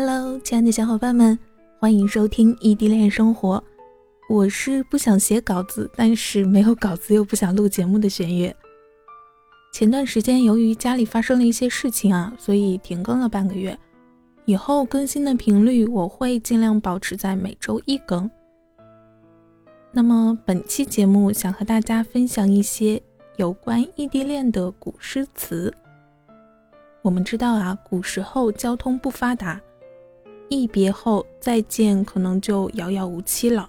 Hello，亲爱的小伙伴们，欢迎收听异地恋生活。我是不想写稿子，但是没有稿子又不想录节目的玄月。前段时间由于家里发生了一些事情啊，所以停更了半个月。以后更新的频率我会尽量保持在每周一更。那么本期节目想和大家分享一些有关异地恋的古诗词。我们知道啊，古时候交通不发达，一别后再见可能就遥遥无期了。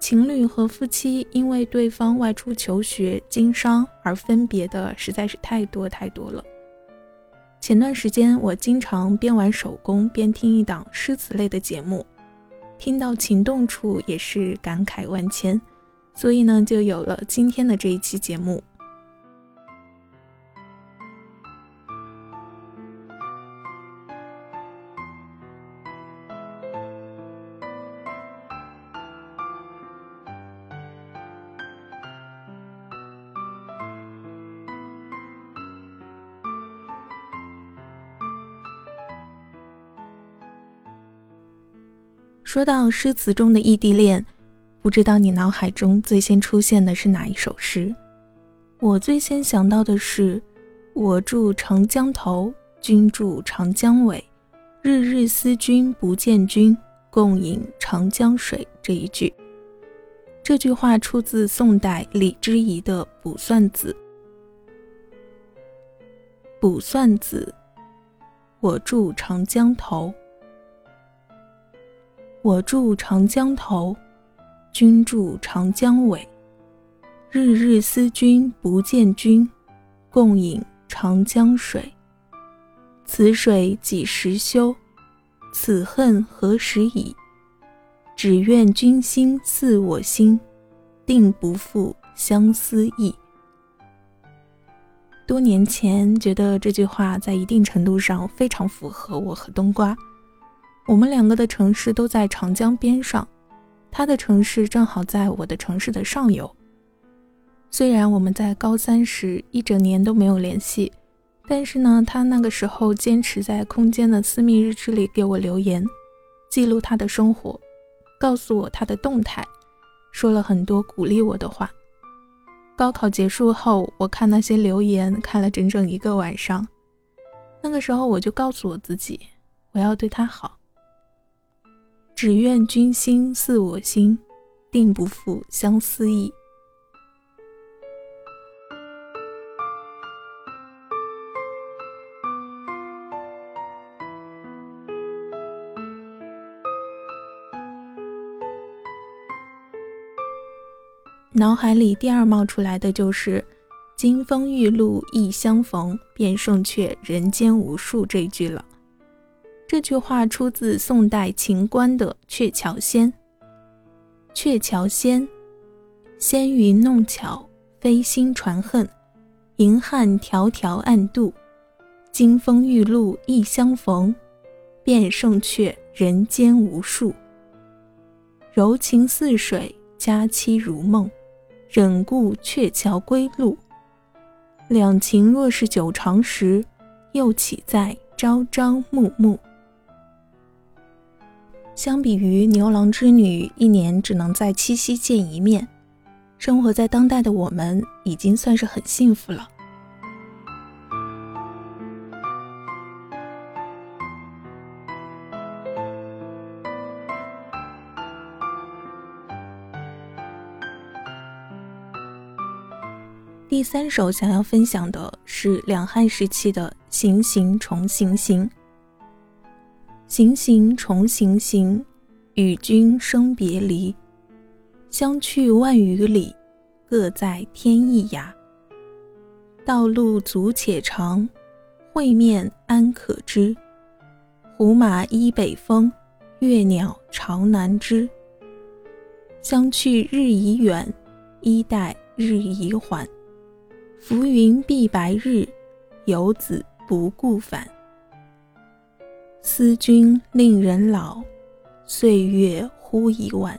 情侣和夫妻因为对方外出求学、经商而分别的实在是太多太多了。前段时间我经常边玩手工边听一档诗词类的节目，听到情动处也是感慨万千，所以呢，就有了今天的这一期节目。说到诗词中的异地恋，不知道你脑海中最先出现的是哪一首诗？我最先想到的是“我住长江头，君住长江尾，日日思君不见君，共饮长江水”这一句。这句话出自宋代李之仪的《卜算子》。《卜算子》，我住长江头。我住长江头，君住长江尾。日日思君不见君，共饮长江水。此水几时休？此恨何时已？只愿君心似我心，定不负相思意。多年前，觉得这句话在一定程度上非常符合我和冬瓜。我们两个的城市都在长江边上，他的城市正好在我的城市的上游。虽然我们在高三时一整年都没有联系，但是呢，他那个时候坚持在空间的私密日志里给我留言，记录他的生活，告诉我他的动态，说了很多鼓励我的话。高考结束后，我看那些留言看了整整一个晚上。那个时候我就告诉我自己，我要对他好。只愿君心似我心，定不负相思意。脑海里第二冒出来的就是“金风玉露一相逢，便胜却人间无数”这句了。这句话出自宋代秦观的《鹊桥仙》。鹊桥仙，纤云弄巧，飞星传恨，银汉迢迢暗度，金风玉露一相逢，便胜却人间无数。柔情似水，佳期如梦，忍顾鹊桥归路。两情若是久长时，又岂在朝朝暮暮。相比于牛郎织女一年只能在七夕见一面，生活在当代的我们已经算是很幸福了。第三首想要分享的是两汉时期的《行行重行行》。行行重行行，与君生别离。相去万余里，各在天一涯。道路阻且长，会面安可知？胡马依北风，月鸟巢南枝。相去日已远，衣带日已缓。浮云蔽白日，游子不顾返。思君令人老，岁月忽已晚。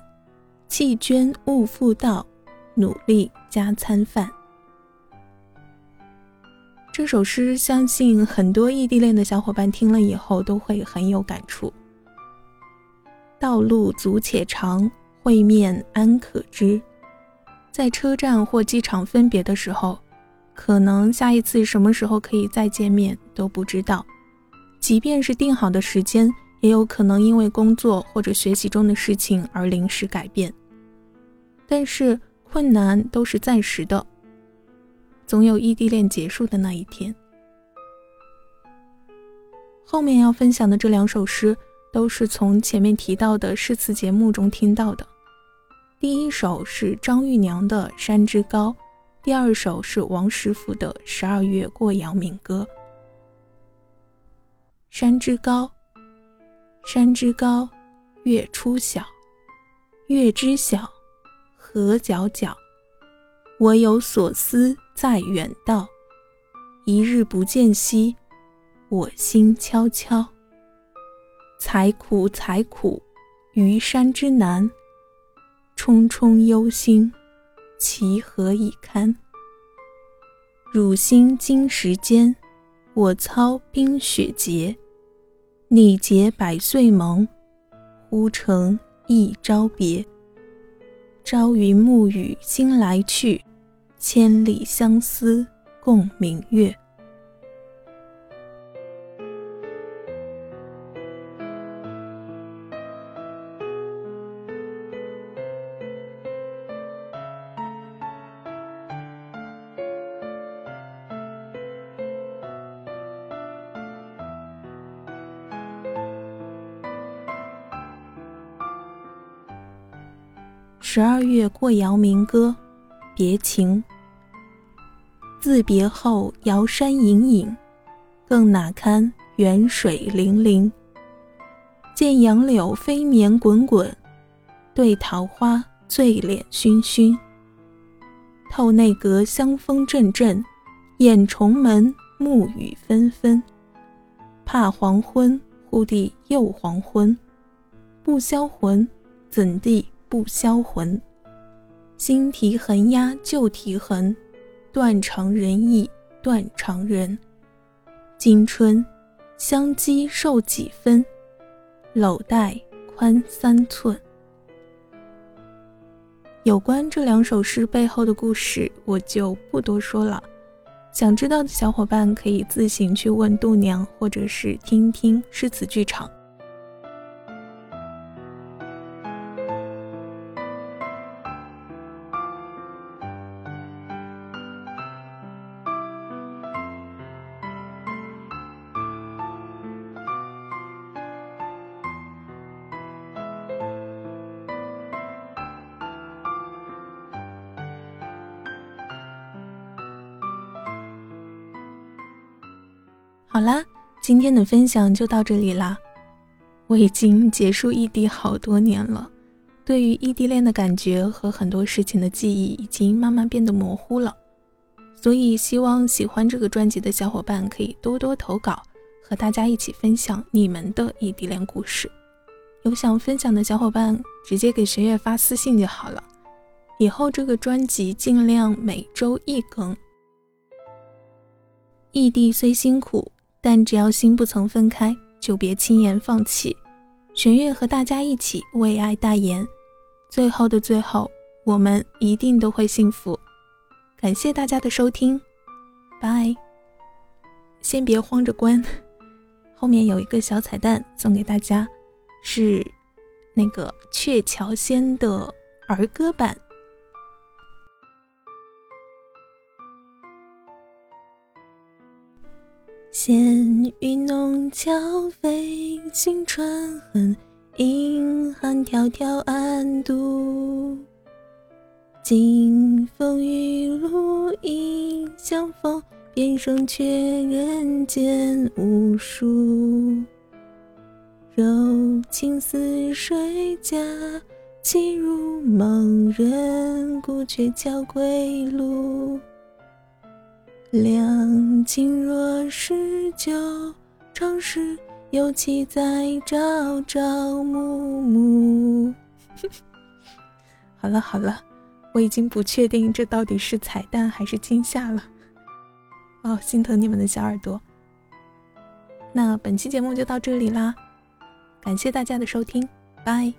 弃捐勿复道，努力加餐饭。这首诗，相信很多异地恋的小伙伴听了以后都会很有感触。道路阻且长，会面安可知？在车站或机场分别的时候，可能下一次什么时候可以再见面都不知道。即便是定好的时间，也有可能因为工作或者学习中的事情而临时改变。但是困难都是暂时的，总有异地恋结束的那一天。后面要分享的这两首诗。都是从前面提到的诗词节目中听到的。第一首是张玉娘的《山之高》，第二首是王实甫的《十二月过阳明歌》。山之高，山之高，月出晓。月之晓，何皎皎。我有所思在远道，一日不见兮，我心悄悄。采苦采苦，于山之南。忡忡忧心，其何以堪？汝心金石间，我操冰雪节。你结百岁盟，忽成一朝别。朝云暮雨心来去，千里相思共明月。十二月过阳明歌，别情。自别后，遥山隐隐，更哪堪远水粼粼。见杨柳飞绵滚滚，对桃花醉脸醺醺。透内阁香风阵阵，掩重门暮雨纷纷。怕黄昏，忽地又黄昏。不销魂，怎地？不销魂，新啼横压旧啼横，断肠人意断肠人。今春香积瘦几分，搂带宽三寸。有关这两首诗背后的故事，我就不多说了。想知道的小伙伴可以自行去问度娘，或者是听听诗词剧场。好啦，今天的分享就到这里啦。我已经结束异地好多年了，对于异地恋的感觉和很多事情的记忆已经慢慢变得模糊了。所以，希望喜欢这个专辑的小伙伴可以多多投稿，和大家一起分享你们的异地恋故事。有想分享的小伙伴，直接给学月发私信就好了。以后这个专辑尽量每周一更。异地虽辛苦。但只要心不曾分开，就别轻言放弃。玄月和大家一起为爱代言，最后的最后，我们一定都会幸福。感谢大家的收听，拜。先别慌着关，后面有一个小彩蛋送给大家，是那个鹊桥仙的儿歌版。闲雨弄桥飞，行船横，银汉迢迢暗度。金风玉露一相逢，便胜却人间无数。柔情似水佳期如梦，人故鹊桥归路。两情若是旧，长时又岂在朝朝暮暮？好了好了，我已经不确定这到底是彩蛋还是惊吓了。哦，心疼你们的小耳朵。那本期节目就到这里啦，感谢大家的收听，拜。